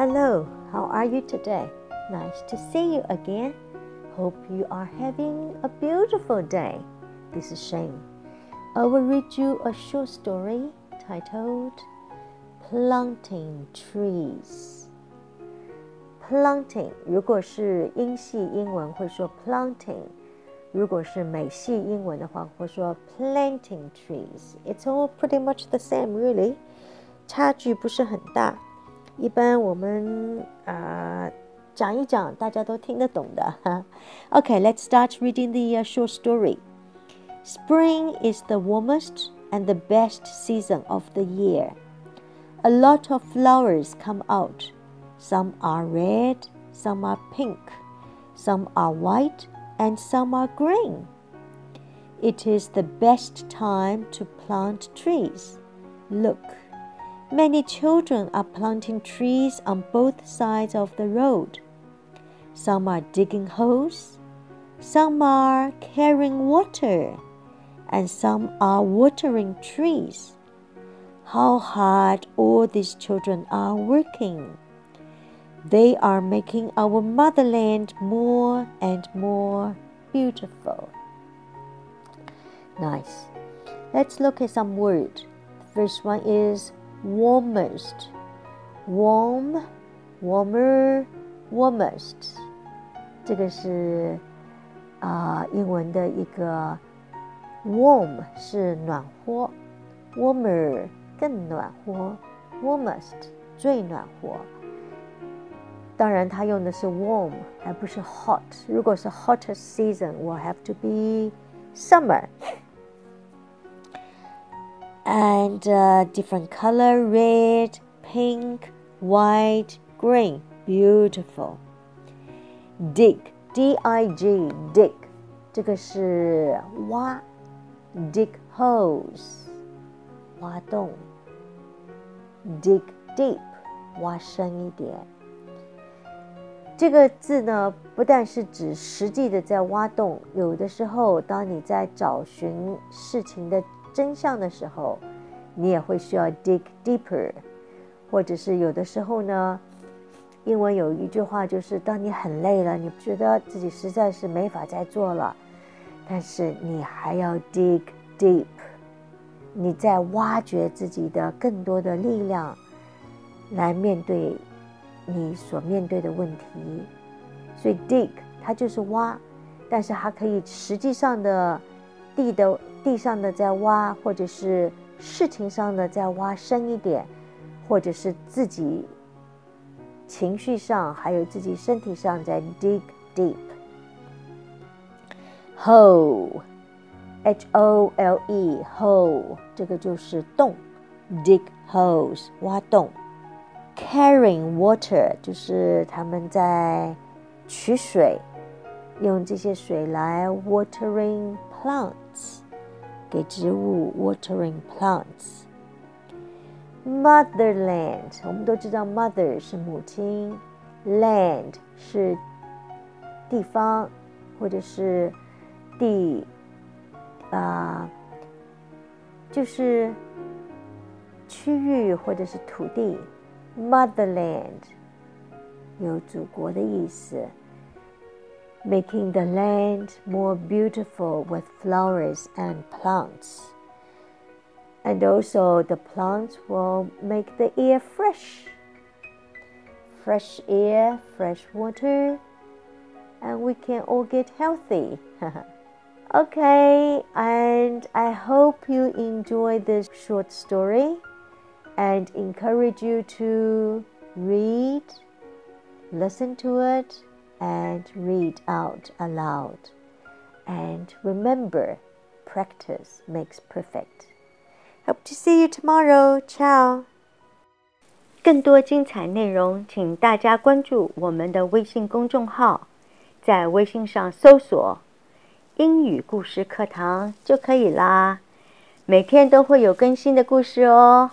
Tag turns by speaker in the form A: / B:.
A: Hello, how are you today? Nice to see you again. Hope you are having a beautiful day. This is Shane. I will read you a short story titled Planting Trees. Planting 如果是英系英文会说 planting，如果是美系英文的话会说 planting trees. It's all pretty much the same, really. 差距不是很大。 一般我们啊、呃、讲一讲，大家都听得懂的。Okay, let's start reading the、uh, short story. Spring is the warmest and the best season of the year. A lot of flowers come out. Some are red, some are pink, some are white, and some are green. It is the best time to plant trees. Look, many children are planting trees on both sides of the road. Some are digging holes, some are carrying water, and some are watering trees. How hard all these children are working! They are making our motherland more and more beautiful. Nice. Let's look at some words. The first one is warmest. Warm, warmer, warmest. 这个是啊、呃、英文的一个 warm 是暖和，warmer 更暖和，warmest 最暖和。当然，它用的是 warm，而不是 hot。如果是 hottest season，will have to be summer。 And uh, different color red, pink, white, green. Beautiful. Dig, D-I-G, dig. 这个是挖，dig holes，挖洞。Dig deep，挖深一点。这个字呢，不但是指实际的在挖洞，有的时候，当你在找寻事情的真相的时候， 你也会需要 dig deeper，或者是有的时候呢，英文有一句话就是，当你很累了，你觉得自己实在是没法再做了，但是你还要 dig deep，你在挖掘自己的更多的力量，来面对。你所面对的问题，所以 dig 它就是挖，但是它可以实际上的地的地上的在挖，或者是事情上的在挖深一点，或者是自己情绪上还有自己身体上在 dig deep。hole，h o l e hole 这个就是洞，dig holes 挖洞。Carrying water 就是他们在取水，用这些水来 watering plants， 给植物 watering plants。Motherland，我们都知道 mother 是母亲，land 是地方或者是地啊、就是区域或者是土地。Motherland 有祖国的意思，making the land more beautiful with flowers and plants. And also, the plants will make the air fresh. Fresh air, fresh water, and we can all get healthy. okay, and I hope you enjoy this short story and encourage you to read, listen to it, and read out aloud. And remember, practice makes perfect. Hope to see you tomorrow. Ciao. 更多精彩内容，请大家关注我们的微信公众号，在微信上搜索“英语故事课堂”就可以啦。每天都会有更新的故事哦。